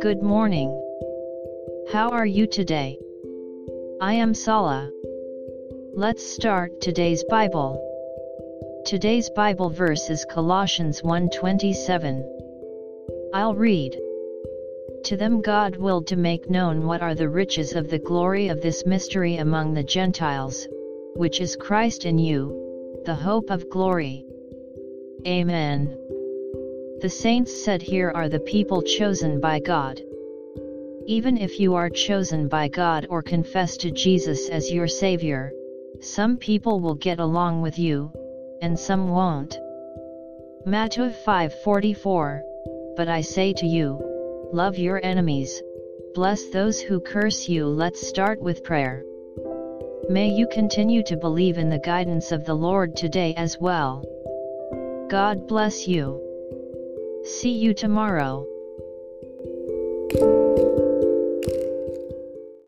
Good morning. How are you today? I am Sala. Let's start today's Bible. Today's Bible verse is Colossians 1:27. I'll read. To them God willed to make known what are the riches of the glory of this mystery among the Gentiles, which is Christ in you, the hope of glory. Amen. The saints said here are the people chosen by God. Even if you are chosen by God or confess to Jesus as your Savior, some people will get along with you, and some won't. Matthew 5:44 But I say to you, love your enemies, bless those who curse you. Let's start with prayer. May you continue to believe in the guidance of the Lord today as well. God bless you. See you tomorrow.